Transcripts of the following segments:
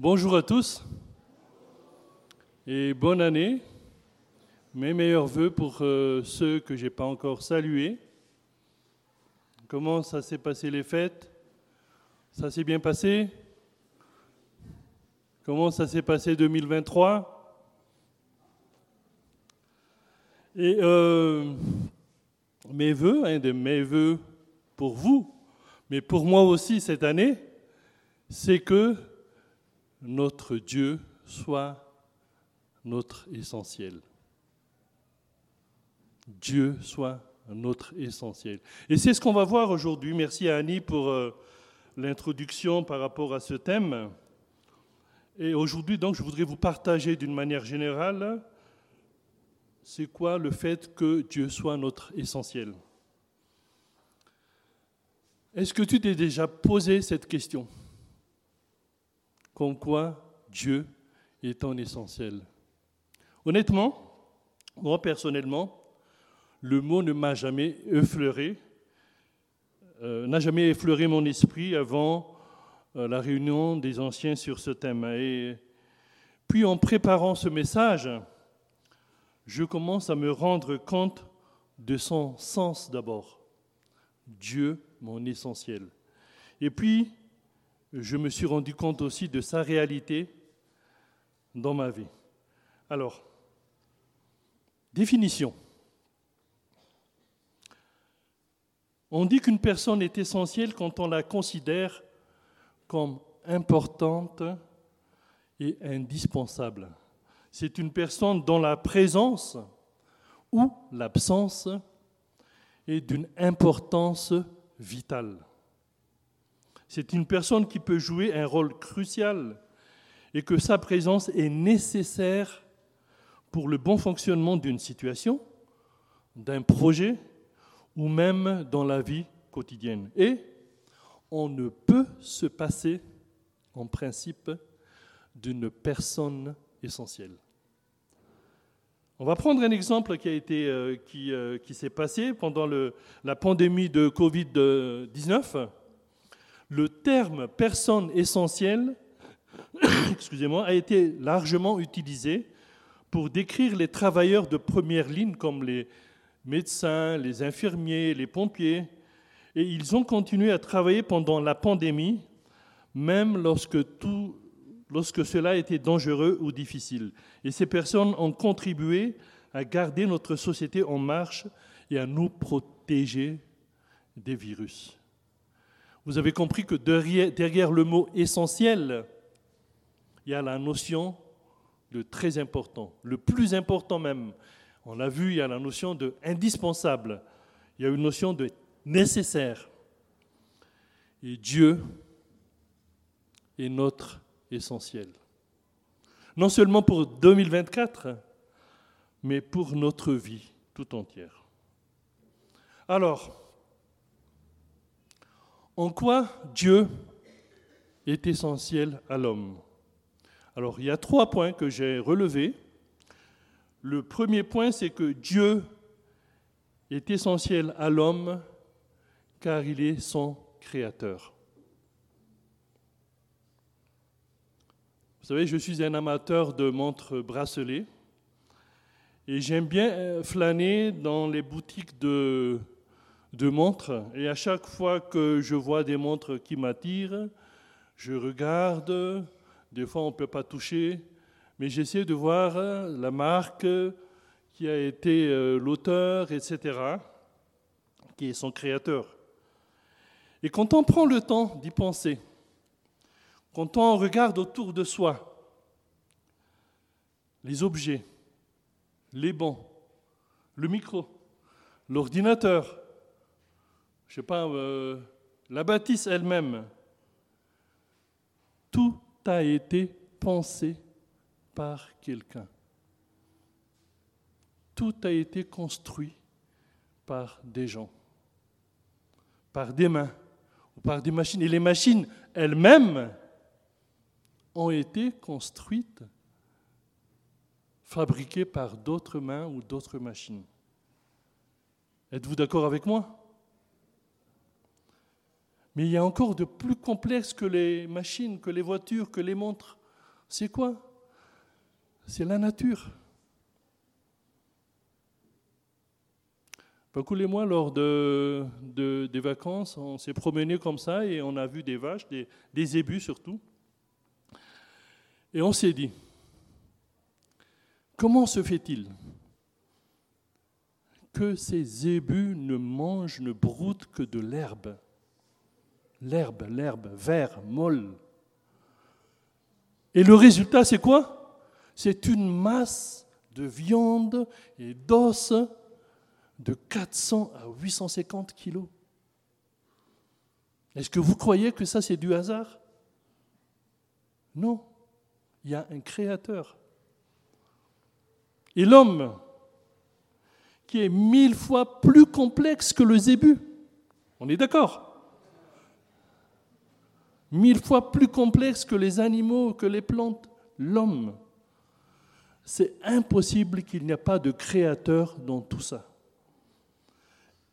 Bonjour à tous et bonne année. Mes meilleurs voeux pour euh, ceux que je n'ai pas encore salués. Comment ça s'est passé les fêtes? Ça s'est bien passé? Comment ça s'est passé 2023 Et euh, mes voeux, un de mes voeux pour vous, mais pour moi aussi cette année, c'est que notre Dieu soit notre essentiel. Dieu soit notre essentiel. Et c'est ce qu'on va voir aujourd'hui. Merci à Annie pour euh, l'introduction par rapport à ce thème. Et aujourd'hui, donc, je voudrais vous partager d'une manière générale, c'est quoi le fait que Dieu soit notre essentiel? Est-ce que tu t'es déjà posé cette question? Comme quoi Dieu est ton essentiel Honnêtement, moi personnellement, le mot ne m'a jamais effleuré, euh, n'a jamais effleuré mon esprit avant euh, la réunion des anciens sur ce thème. Et puis en préparant ce message, je commence à me rendre compte de son sens d'abord. Dieu, mon essentiel. Et puis, je me suis rendu compte aussi de sa réalité dans ma vie. Alors, définition. On dit qu'une personne est essentielle quand on la considère comme importante et indispensable. C'est une personne dont la présence ou l'absence est d'une importance vitale. C'est une personne qui peut jouer un rôle crucial et que sa présence est nécessaire pour le bon fonctionnement d'une situation, d'un projet ou même dans la vie quotidienne. Et on ne peut se passer, en principe, d'une personne essentielle. On va prendre un exemple qui, a été, euh, qui, euh, qui s'est passé pendant la pandémie de Covid-19. Le terme personne essentielle excusez-moi, a été largement utilisé pour décrire les travailleurs de première ligne comme les médecins, les infirmiers, les pompiers, et ils ont continué à travailler pendant la pandémie, même lorsque, tout, lorsque cela était dangereux ou difficile. Et ces personnes ont contribué à garder notre société en marche et à nous protéger des virus. Vous avez compris que derrière, le mot essentiel, il y a la notion de très important, le plus important même, on l'a vu, il y a la notion de indispensable, il y a une notion de nécessaire. Et Dieu est notre essentiel. Non seulement pour 2024, mais pour notre vie tout entière. Alors, en quoi Dieu est essentiel à l'homme? Alors, il y a trois points que j'ai relevés. Le premier point, c'est que Dieu est essentiel à l'homme car il est son créateur. Vous savez, je suis un amateur de montres bracelets et j'aime bien euh, flâner dans les boutiques de, de montres. Et à chaque fois que je vois des montres qui m'attirent, je regarde. Des fois, on ne peut pas toucher mais j'essaie de voir la marque qui a été euh, l'auteur, etc., qui est son créateur. Et quand on prend le temps d'y penser, quand on regarde autour de soi les objets, les bancs, le micro, l'ordinateur, je ne sais pas, euh, la bâtisse elle-même, tout a été pensé par quelqu'un. Tout a été construit par des gens, par des mains ou par des machines. Et les machines elles-mêmes ont été construites, fabriquées par d'autres mains ou d'autres machines. Êtes-vous d'accord avec moi? Mais il y a encore de plus complexe que les machines, que les voitures, que les montres C'est quoi? C'est la nature. Beaucoup les mois, lors de, des vacances, on s'est promené comme ça et on a vu des vaches, des, des zébus surtout. Et on s'est dit, comment se fait-il que ces zébus ne mangent, ne broutent que de l'herbe? L'herbe, l'herbe, vert, molle. Et le résultat, c'est quoi? C'est une masse de viande et d'os de 400 à 850 kilos. Est-ce que vous croyez que ça, c'est du hasard? Non. Il y a un créateur. Et l'homme, qui est mille fois plus complexe que le zébu, on est d'accord? Mille fois plus complexe que les animaux, que les plantes, l'homme. C'est impossible qu'il n'y ait pas de créateur dans tout ça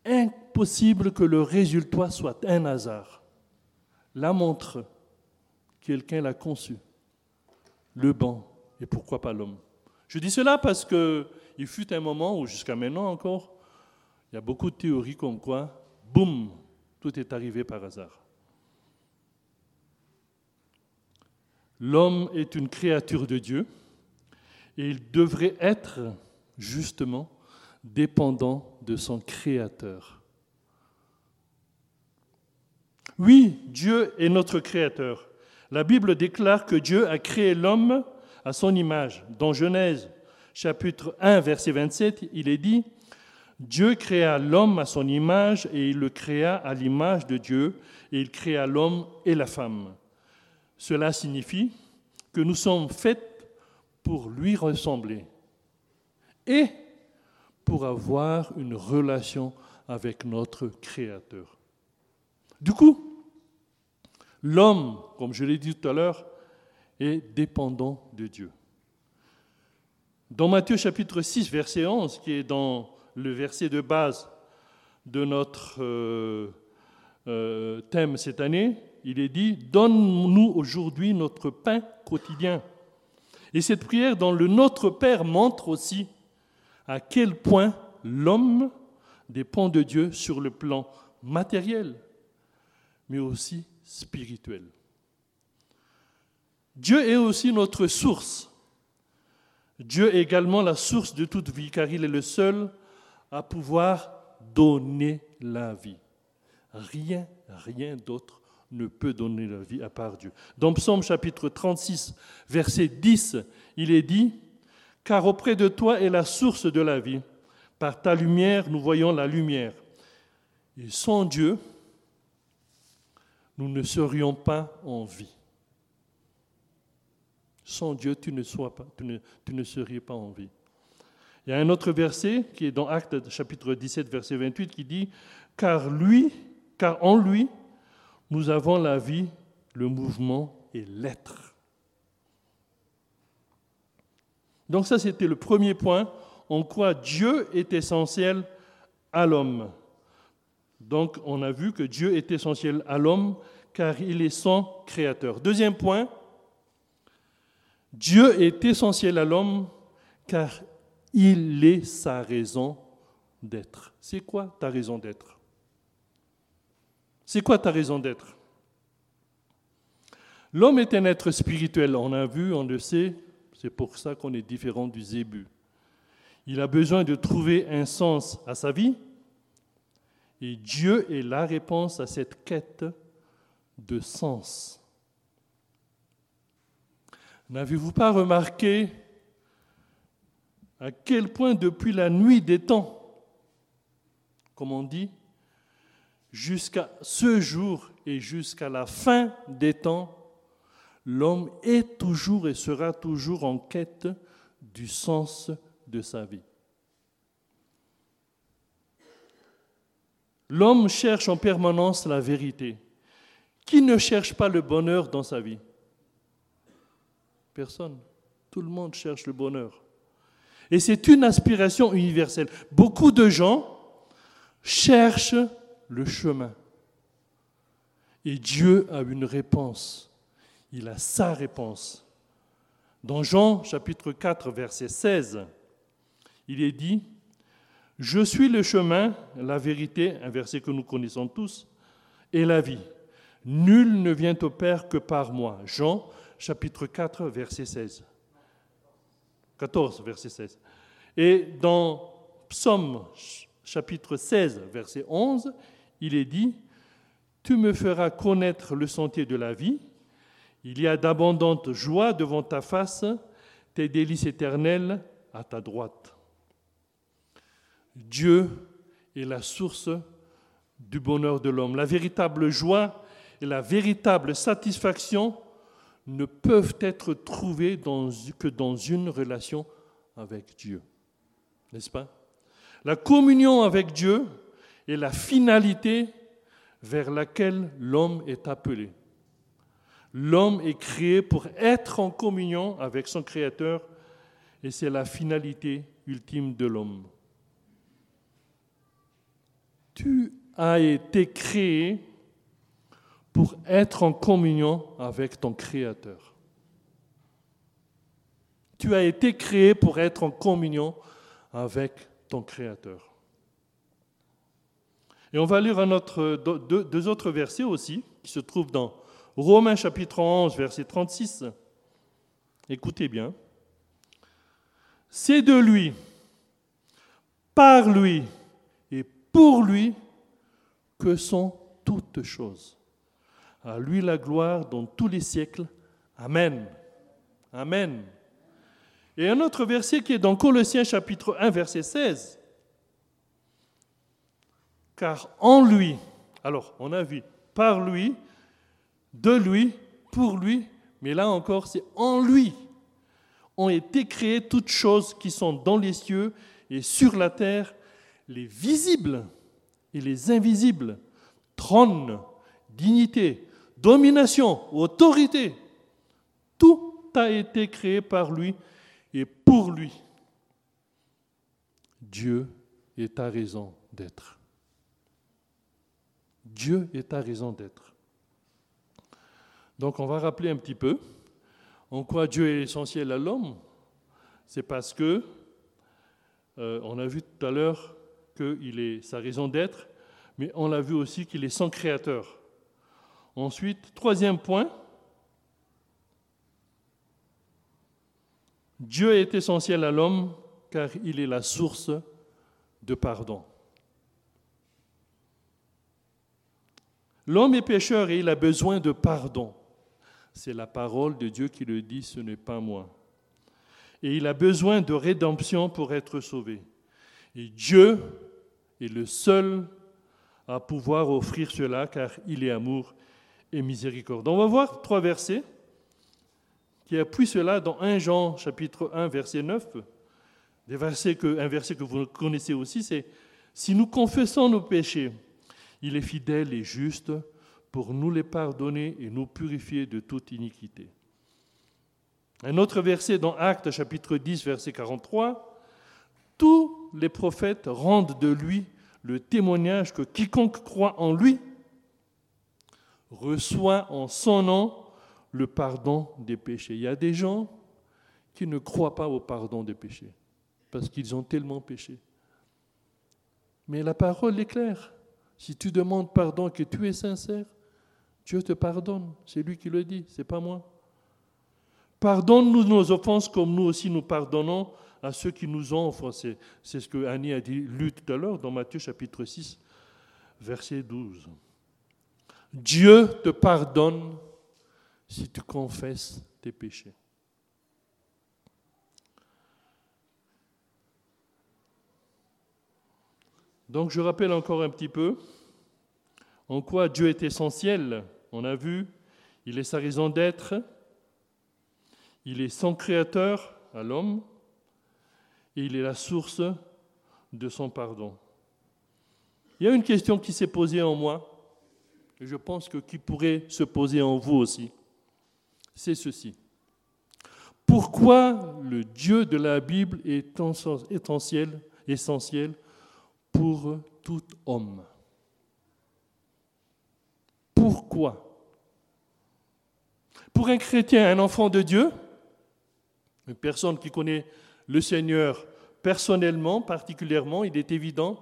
impossible que le résultat soit un hasard. La montre, quelqu'un l'a conçue. Le banc, et pourquoi pas l'homme Je dis cela parce qu'il fut un moment où, jusqu'à maintenant encore, il y a beaucoup de théories comme quoi, boum, tout est arrivé par hasard. L'homme est une créature de Dieu et il devrait être justement dépendant de son Créateur. Oui, Dieu est notre Créateur. La Bible déclare que Dieu a créé l'homme à son image. Dans Genèse chapitre 1, verset 27, il est dit, Dieu créa l'homme à son image et il le créa à l'image de Dieu et il créa l'homme et la femme. Cela signifie que nous sommes faits pour lui ressembler. Et pour avoir une relation avec notre Créateur. Du coup, l'homme, comme je l'ai dit tout à l'heure, est dépendant de Dieu. Dans Matthieu chapitre 6, verset 11, qui est dans le verset de base de notre euh, euh, thème cette année, il est dit, Donne-nous aujourd'hui notre pain quotidien. Et cette prière dans le Notre Père montre aussi à quel point l'homme dépend de Dieu sur le plan matériel, mais aussi spirituel. Dieu est aussi notre source. Dieu est également la source de toute vie, car il est le seul à pouvoir donner la vie. Rien, rien d'autre ne peut donner la vie à part Dieu. Dans Psaume chapitre 36, verset 10, il est dit, car auprès de toi est la source de la vie. Par ta lumière, nous voyons la lumière. Et sans Dieu, nous ne serions pas en vie. Sans Dieu, tu ne, pas, tu ne, serais pas en vie. Il y a un autre verset qui est dans Actes chapitre 17, verset 28, qui dit Car lui, car en lui, nous avons la vie, le mouvement et l'être. Donc ça, c'était le premier point, en quoi Dieu est essentiel à l'homme. Donc on a vu que Dieu est essentiel à l'homme car il est son créateur. Deuxième point, Dieu est essentiel à l'homme car il est sa raison d'être. C'est quoi ta raison d'être? C'est quoi ta raison d'être? L'homme est un être spirituel, on a vu, on le sait, c'est pour ça qu'on est différent du zébu. Il a besoin de trouver un sens à sa vie et Dieu est la réponse à cette quête de sens. N'avez-vous pas remarqué à quel point depuis la nuit des temps, comme on dit, jusqu'à ce jour et jusqu'à la fin des temps, l'homme est toujours et sera toujours en quête du sens de sa vie. L'homme cherche en permanence la vérité. Qui ne cherche pas le bonheur dans sa vie? Personne. Tout le monde cherche le bonheur. Et c'est une aspiration universelle. Beaucoup de gens cherchent le chemin. Et Dieu a une réponse il a sa réponse. Dans Jean chapitre 4, verset 16, il est dit, Je suis le chemin, la vérité, un verset que nous connaissons tous, et la vie. Nul ne vient au Père que par moi. Jean chapitre 4, verset 16. 14, verset 16. Et dans Psaume chapitre 16, verset 11, il est dit, Tu me feras connaître le sentier de la vie, il y a d'abondantes joies devant ta face, tes délices éternelles à ta droite. Dieu est la source du bonheur de l'homme. La véritable joie et la véritable satisfaction ne peuvent être trouvées que dans une relation avec Dieu. N'est-ce pas? La communion avec Dieu est la finalité vers laquelle l'homme est appelé. L'homme est créé pour être en communion avec son Créateur et c'est la finalité ultime de l'homme. Tu as été créé pour être en communion avec ton Créateur. Tu as été créé pour être en communion avec ton Créateur. Et on va lire un autre, deux, autres versets aussi, qui se trouvent dans Romains chapitre 11, verset 36. Écoutez bien. C'est de lui, par lui et pour lui que sont toutes choses. À lui la gloire dans tous les siècles. Amen. Amen. Et un autre verset qui est dans Colossiens chapitre 1, verset 16. Car en lui, alors on a vu, par lui, de lui, pour lui, mais là encore, c'est en lui ont été créées toutes choses qui sont dans les cieux et sur la terre, les visibles et les invisibles, trône, dignité, domination, autorité. Tout a été créé par lui et pour lui. Dieu est ta raison d'être. Dieu est ta raison d'être. Donc on va rappeler un petit peu en quoi Dieu est essentiel à l'homme. C'est parce que, euh, on a vu tout à l'heure qu'il est sa raison d'être, mais on l'a vu aussi qu'il est son créateur. Ensuite, troisième point, Dieu est essentiel à l'homme car il est la source de pardon. L'homme est pécheur et il a besoin de pardon. C'est la parole de Dieu qui le dit, ce n'est pas moi. Et il a besoin de rédemption pour être sauvé. Et Dieu est le seul à pouvoir offrir cela car il est amour et miséricorde. On va voir trois versets qui appuient cela dans 1 Jean chapitre 1 verset 9. Des versets que, un verset que vous connaissez aussi, c'est Si nous confessons nos péchés, il est fidèle et juste pour nous les pardonner et nous purifier de toute iniquité. Un autre verset dans Actes chapitre 10 verset 43, tous les prophètes rendent de lui le témoignage que quiconque croit en lui reçoit en son nom le pardon des péchés. Il y a des gens qui ne croient pas au pardon des péchés parce qu'ils ont tellement péché. Mais la parole est claire. Si tu demandes pardon que tu es sincère, Dieu te pardonne. C'est lui qui le dit, c'est pas moi. Pardonne-nous nos offenses comme nous aussi nous pardonnons à ceux qui nous ont. C'est ce que Annie a dit, lu tout à l'heure dans Matthieu chapitre 6, verset 12. Dieu te pardonne si tu confesses tes péchés. Donc je rappelle encore un petit peu en quoi Dieu est essentiel on a vu, il est sa raison d'être, il est son créateur à l'homme, et il est la source de son pardon. Il y a une question qui s'est posée en moi, et je pense que qui pourrait se poser en vous aussi. C'est ceci. Pourquoi le Dieu de la Bible est essentiel, essentiel pour tout homme Pourquoi? Pour un chrétien, un enfant de Dieu, Une personne qui connaît le Seigneur personnellement, particulièrement, il est évident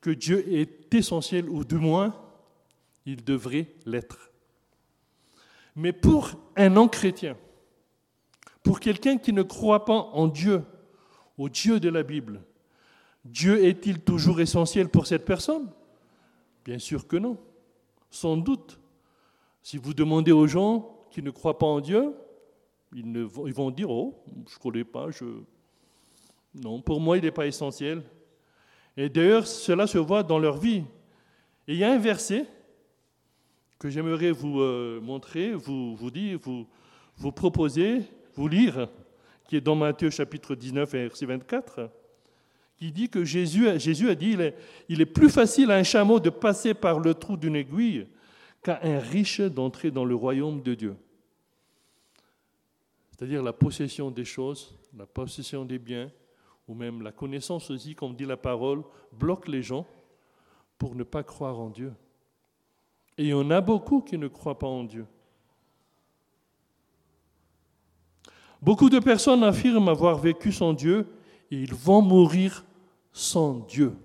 que Dieu est essentiel, ou du moins, il devrait l'être. Mais pour un non-chrétien, pour quelqu'un qui ne croit pas en Dieu, au Dieu de la Bible, Dieu est-il toujours essentiel pour cette personne? Bien sûr que non, sans doute. Si vous demandez aux gens qui ne croient pas en Dieu, ils, vont dire, oh, je ne connais pas, je... Non, pour moi, il n'est pas essentiel. Et d'ailleurs, cela se voit dans leur vie. Et il y a un verset que j'aimerais vous euh, montrer, vous, vous dire, vous, vous proposer, vous lire, qui est dans Matthieu chapitre 19, verset 24, qui dit que Jésus, a dit il est, est plus facile à un chameau de passer par le trou d'une aiguille qu'à un riche d'entrer dans le royaume de Dieu. C'est-à-dire la possession des choses, la possession des biens, ou même la connaissance aussi, comme dit la parole, bloque les gens pour ne pas croire en Dieu. Et il y en a beaucoup qui ne croient pas en Dieu. Beaucoup de personnes affirment avoir vécu sans Dieu et ils vont mourir sans Dieu.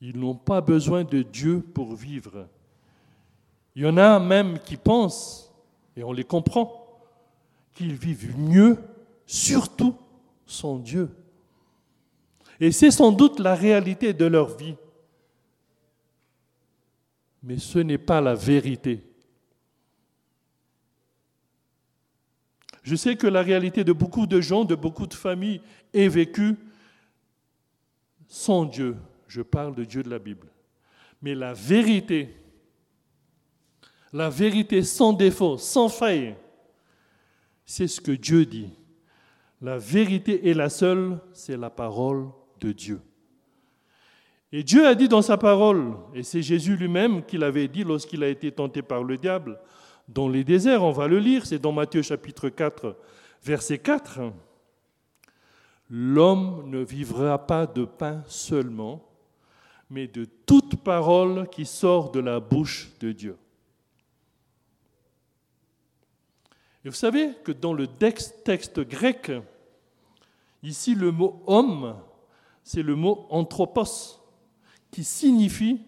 Ils n'ont pas besoin de Dieu pour vivre. Il y en a même qui pensent, et on les comprend, qu'ils vivent mieux, surtout sans Dieu. Et c'est sans doute la réalité de leur vie. Mais ce n'est pas la vérité. Je sais que la réalité de beaucoup de gens, de beaucoup de familles est vécue sans Dieu. Je parle de Dieu de la Bible. Mais la vérité, la vérité sans défaut, sans faille, c'est ce que Dieu dit. La vérité est la seule, c'est la parole de Dieu. Et Dieu a dit dans sa parole, et c'est Jésus lui-même qui l'avait dit lorsqu'il a été tenté par le diable dans les déserts, on va le lire, c'est dans Matthieu chapitre 4, verset 4. L'homme ne vivra pas de pain seulement, mais de toute parole qui sort de la bouche de Dieu. Et vous savez que dans le texte grec, ici le mot homme, c'est le mot anthropos, qui signifie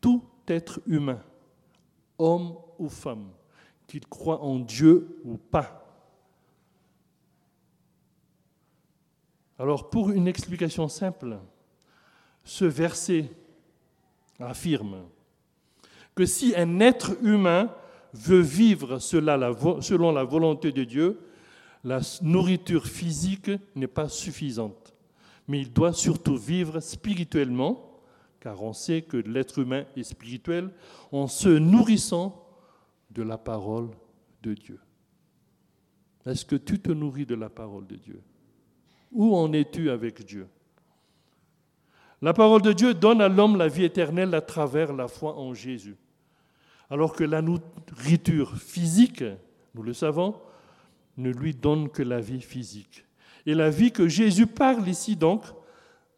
tout être humain, homme ou femme, qu'il croit en Dieu ou pas. Alors pour une explication simple, ce verset affirme que si un être humain veut vivre selon la volonté de Dieu, la nourriture physique n'est pas suffisante. Mais il doit surtout vivre spirituellement, car on sait que l'être humain est spirituel, en se nourrissant de la parole de Dieu. Est-ce que tu te nourris de la parole de Dieu? Où en es-tu avec Dieu? La parole de Dieu donne à l'homme la vie éternelle à travers la foi en Jésus. Alors que la nourriture physique, nous le savons, ne lui donne que la vie physique. Et la vie que Jésus parle ici donc,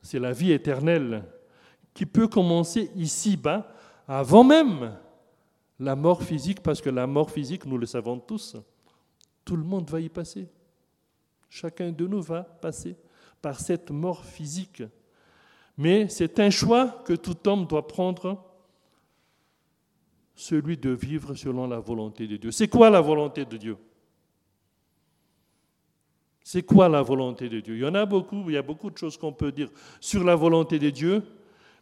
c'est la vie éternelle qui peut commencer ici-bas, avant même la mort physique, parce que la mort physique, nous le savons tous, tout le monde va y passer. Chacun de nous va passer par cette mort physique. Mais c'est un choix que tout homme doit prendre celui de vivre selon la volonté de Dieu. C'est quoi la volonté de Dieu? C'est quoi la volonté de Dieu? Il y en a beaucoup, il y a beaucoup de choses qu'on peut dire sur la volonté de Dieu,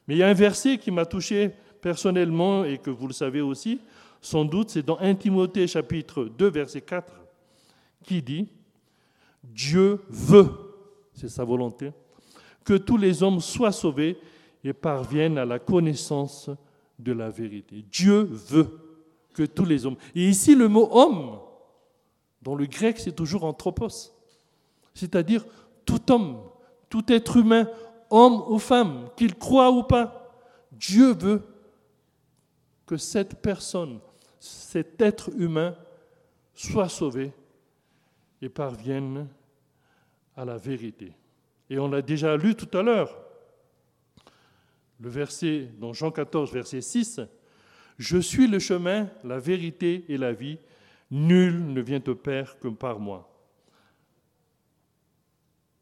mais il y a un verset qui m'a touché personnellement et que vous le savez aussi, sans doute, c'est dans 1 Timothée chapitre 2 verset 4 qui dit Dieu veut, c'est sa volonté, que tous les hommes soient sauvés et parviennent à la connaissance de la vérité. Dieu veut que tous les hommes. Et ici, le mot homme, dans le grec, c'est toujours anthropos, c'est-à-dire tout homme, tout être humain, homme ou femme, qu'il croit ou pas. Dieu veut que cette personne, cet être humain, soit sauvé et parvienne à la vérité. Et on l'a déjà lu tout à l'heure le verset dans Jean 14, verset 6, Je suis le chemin, la vérité et la vie, nul ne vient au Père que par moi.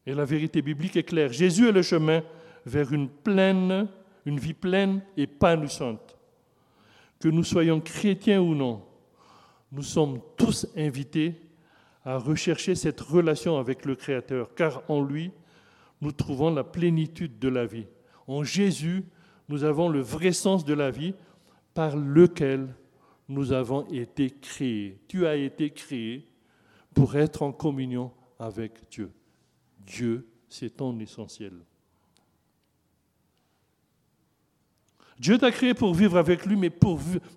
Et la vérité biblique est claire. Jésus est le chemin vers une pleine, une vie pleine et épanouissante. Que nous soyons chrétiens ou non, nous sommes tous invités à rechercher cette relation avec le Créateur, car en lui, nous trouvons la plénitude de la vie. En Jésus, nous avons le vrai sens de la vie par lequel nous avons été créés. Tu as été créé pour être en communion avec Dieu. Dieu, c'est ton essentiel. Dieu t'a créé pour vivre avec lui, mais,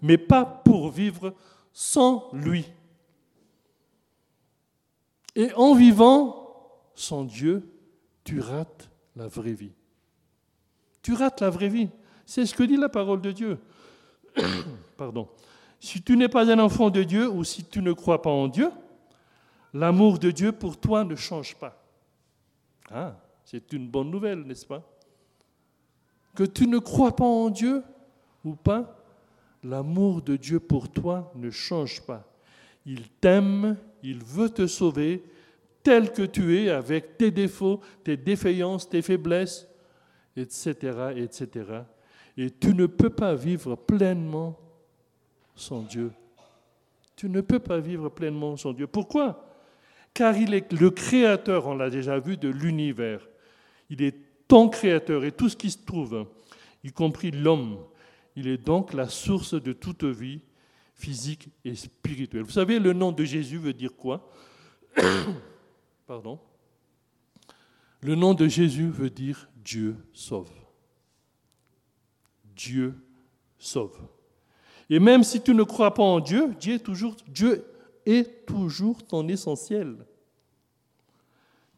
mais pas pour vivre sans lui. Et en vivant sans Dieu, tu rates la vraie vie. Tu rates la vraie vie. C'est ce que dit la parole de Dieu. Pardon. Si tu n'es pas un enfant de Dieu ou si tu ne crois pas en Dieu, l'amour de Dieu pour toi ne change pas. Ah, c'est une bonne nouvelle, n'est-ce pas? Que tu ne crois pas en Dieu ou pas, l'amour de Dieu pour toi ne change pas. Il t'aime, il veut te sauver tel que tu es, avec tes défauts, tes défaillances, tes faiblesses, etc., etc. Et tu ne peux pas vivre pleinement sans Dieu. Tu ne peux pas vivre pleinement sans Dieu. Pourquoi? Car il est le créateur, on l'a déjà vu, de l'univers. Il est ton créateur et tout ce qui se trouve, y compris l'homme. Il est donc la source de toute vie physique et spirituelle. Vous savez, le nom de Jésus veut dire quoi Pardon. Le nom de Jésus veut dire Dieu sauve. Dieu sauve. Et même si tu ne crois pas en Dieu, Dieu est toujours, Dieu est toujours ton essentiel.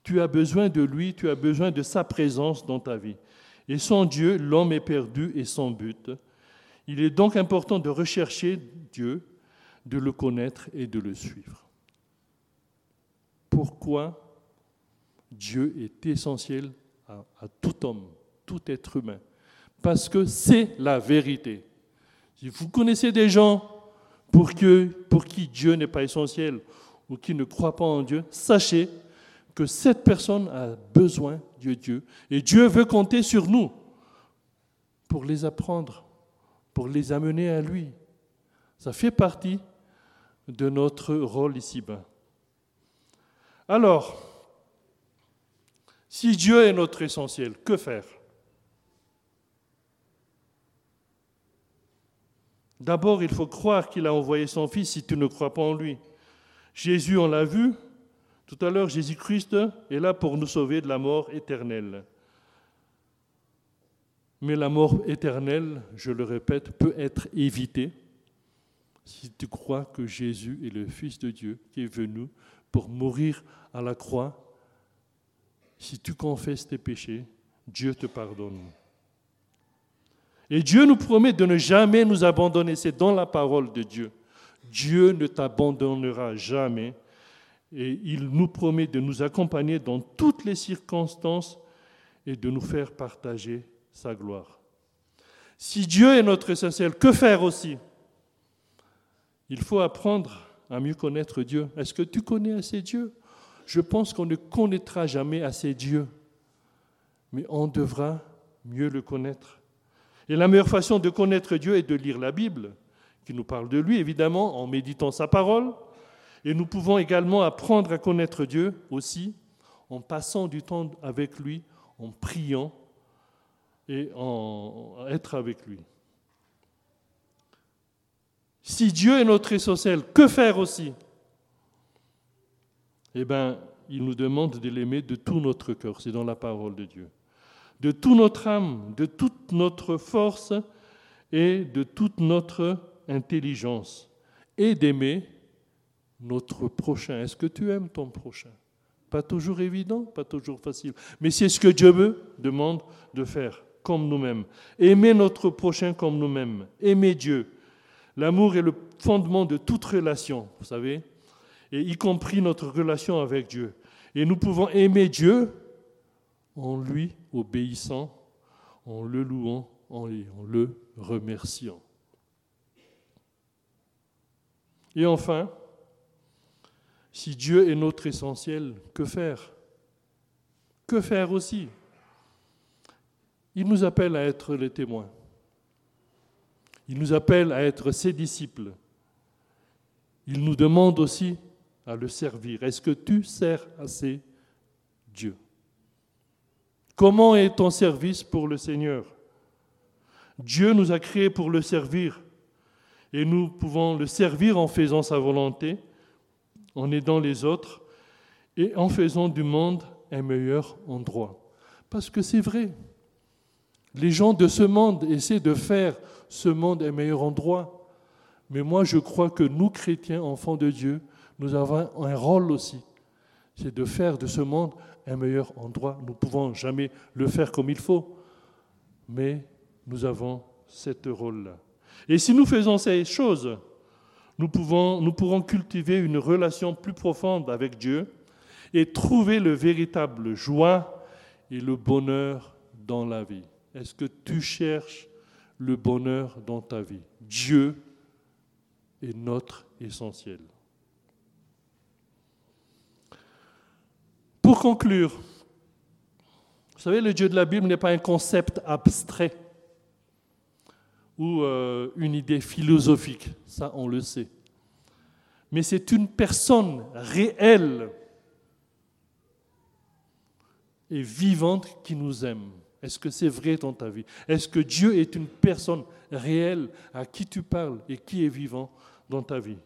Tu as besoin de lui, tu as besoin de sa présence dans ta vie. Et sans Dieu, l'homme est perdu et sans but. Il est donc important de rechercher Dieu, de le connaître et de le suivre. Pourquoi Dieu est essentiel à, tout homme, tout être humain? Parce que c'est la vérité. Si vous connaissez des gens pour qui Dieu n'est pas essentiel ou qui ne croient pas en Dieu, sachez que cette personne a besoin de Dieu. Et Dieu veut compter sur nous pour les apprendre, pour les amener à lui. Ça fait partie de notre rôle ici-bas. Alors, si Dieu est notre essentiel, que faire? D'abord, il faut croire qu'il a envoyé son Fils si tu ne crois pas en lui. Jésus, on l'a vu, tout à l'heure, Jésus-Christ est là pour nous sauver de la mort éternelle. Mais la mort éternelle, je le répète, peut être évitée si tu crois que Jésus est le Fils de Dieu qui est venu pour mourir à la croix. Si tu confesses tes péchés, Dieu te pardonne. Et Dieu nous promet de ne jamais nous abandonner. C'est dans la parole de Dieu. Dieu ne t'abandonnera jamais. Et il nous promet de nous accompagner dans toutes les circonstances et de nous faire partager sa gloire. Si Dieu est notre essentiel, que faire aussi? Il faut apprendre à mieux connaître Dieu. Est-ce que tu connais assez Dieu? Je pense qu'on ne connaîtra jamais assez Dieu, mais on devra mieux le connaître. Et la meilleure façon de connaître Dieu est de lire la Bible, qui nous parle de lui, évidemment, en méditant sa parole. Et nous pouvons également apprendre à connaître Dieu aussi en passant du temps avec lui, en priant et en être avec lui. Si Dieu est notre essentiel, que faire aussi? Eh bien, il nous demande de l'aimer de tout notre cœur. C'est dans la parole de Dieu de toute notre âme, de toute notre force et de toute notre intelligence, et d'aimer notre prochain. Est-ce que tu aimes ton prochain? Pas toujours évident, pas toujours facile, mais c'est ce que Dieu veut, demande de faire, comme nous-mêmes. Aimer notre prochain comme nous-mêmes, aimer Dieu. L'amour est le fondement de toute relation, vous savez, et y compris notre relation avec Dieu. Et nous pouvons aimer Dieu en lui obéissant, en le louant, en le remerciant. Et enfin, si Dieu est notre essentiel, que faire? Que faire aussi? Il nous appelle à être les témoins. Il nous appelle à être ses disciples. Il nous demande aussi à le servir. Est-ce que tu sers assez Dieu? Comment est ton service pour le Seigneur? Dieu nous a créés pour le servir et nous pouvons le servir en faisant sa volonté, en aidant les autres et en faisant du monde un meilleur endroit. Parce que c'est vrai, les gens de ce monde essaient de faire ce monde un meilleur endroit. Mais moi, je crois que nous, chrétiens, enfants de Dieu, nous avons un rôle aussi. C'est de faire de ce monde un meilleur endroit. Nous ne pouvons jamais le faire comme il faut, mais nous avons ce rôle-là. Et si nous faisons ces choses, nous, nous pourrons cultiver une relation plus profonde avec Dieu et trouver le véritable joie et le bonheur dans la vie. Est-ce que tu cherches le bonheur dans ta vie? Dieu est notre essentiel. Pour conclure, vous savez, le Dieu de la Bible n'est pas un concept abstrait ou euh, une idée philosophique, ça on le sait. Mais c'est une personne réelle et vivante qui nous aime. Est-ce que c'est vrai dans ta vie? Est-ce que Dieu est une personne réelle à qui tu parles et qui est vivant dans ta vie?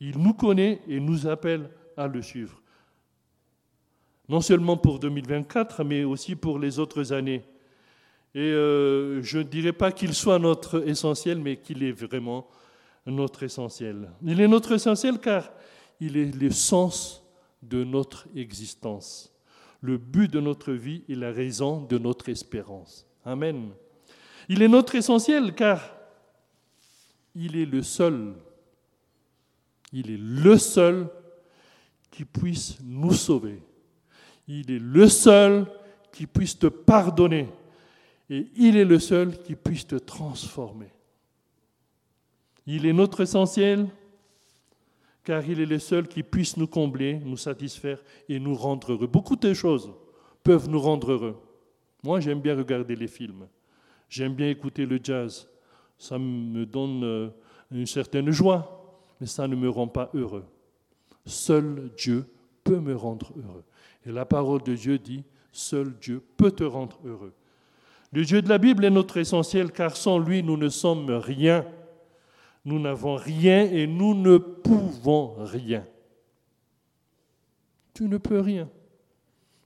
Il nous connaît et nous appelle à le suivre. Non seulement pour 2024, mais aussi pour les autres années. Et euh, je ne dirais pas qu'il soit notre essentiel, mais qu'il est vraiment notre essentiel. Il est notre essentiel car il est le sens de notre existence le but de notre vie et la raison de notre espérance. Amen. Il est notre essentiel car il est le seul, il est le seul qui puisse nous sauver. Il est le seul qui puisse te pardonner. Et il est le seul qui puisse te transformer. Il est notre essentiel car il est le seul qui puisse nous combler, nous satisfaire et nous rendre heureux. Beaucoup de choses peuvent nous rendre heureux. Moi, j'aime bien regarder les films. J'aime bien écouter le jazz. Ça me donne euh, une certaine joie, mais ça ne me rend pas heureux. Seul Dieu peut me rendre heureux. Et la parole de Dieu dit, seul Dieu peut te rendre heureux. Le Dieu de la Bible est notre essentiel, car sans lui, nous ne sommes rien. Nous n'avons rien et nous ne pouvons rien. Tu ne peux rien.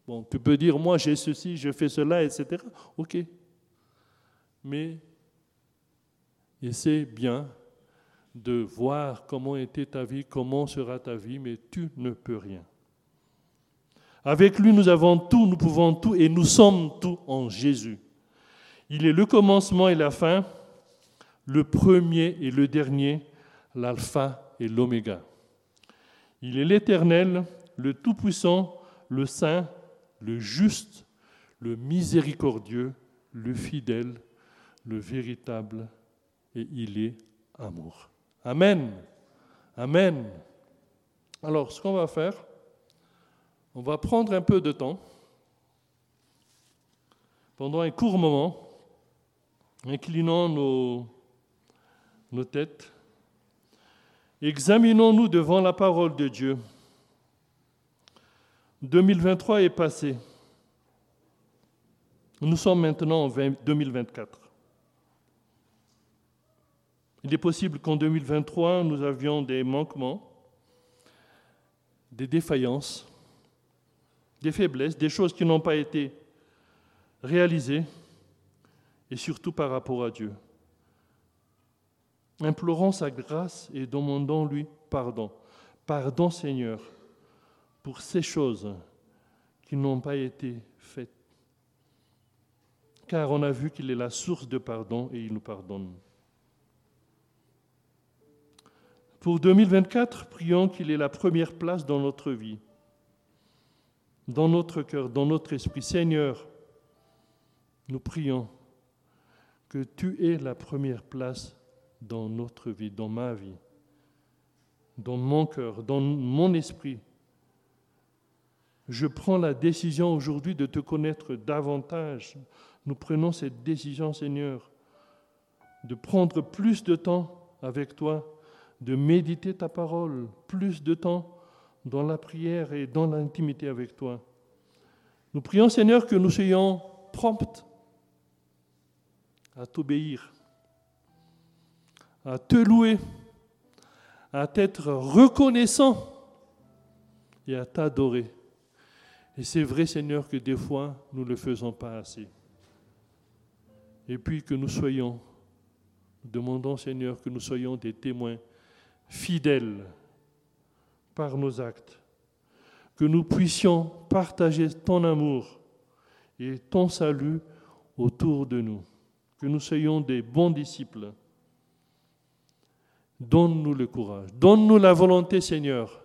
Bon, tu peux dire, moi j'ai ceci, je fais cela, etc. Ok. Mais essaie bien de voir comment était ta vie, comment sera ta vie, mais tu ne peux rien. Avec lui, nous avons tout, nous pouvons tout et nous sommes tout en Jésus. Il est le commencement et la fin le premier et le dernier, l'alpha et l'oméga. Il est l'éternel, le tout-puissant, le saint, le juste, le miséricordieux, le fidèle, le véritable, et il est amour. Amen. Amen. Alors, ce qu'on va faire, on va prendre un peu de temps, pendant un court moment, inclinant nos, nos têtes, examinons-nous devant la parole de Dieu. 2023 est passé. Nous sommes maintenant en 2024. Il est possible qu'en 2023, nous avions des manquements, des défaillances, des faiblesses, des choses qui n'ont pas été réalisées, et surtout par rapport à Dieu implorons sa grâce et demandons-lui pardon. Pardon Seigneur pour ces choses qui n'ont pas été faites. Car on a vu qu'il est la source de pardon et il nous pardonne. Pour 2024, prions qu'il ait la première place dans notre vie, dans notre cœur, dans notre esprit. Seigneur, nous prions que tu aies la première place dans notre vie, dans ma vie, dans mon cœur, dans mon esprit. Je prends la décision aujourd'hui de te connaître davantage. Nous prenons cette décision, Seigneur, de prendre plus de temps avec toi, de méditer ta parole, plus de temps dans la prière et dans l'intimité avec toi. Nous prions, Seigneur, que nous soyons promptes à t'obéir, à te louer, à t'être reconnaissant et à t'adorer. Et c'est vrai, Seigneur, que des fois, nous ne le faisons pas assez. Et puis que nous soyons, demandons, Seigneur, que nous soyons des témoins fidèles par nos actes, que nous puissions partager ton amour et ton salut autour de nous, que nous soyons des bons disciples. Donne-nous le courage, donne-nous la volonté, Seigneur,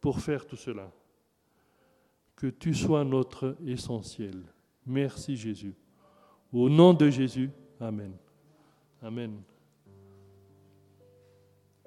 pour faire tout cela que tu sois notre essentiel. Merci Jésus. Au nom de Jésus, Amen. Amen.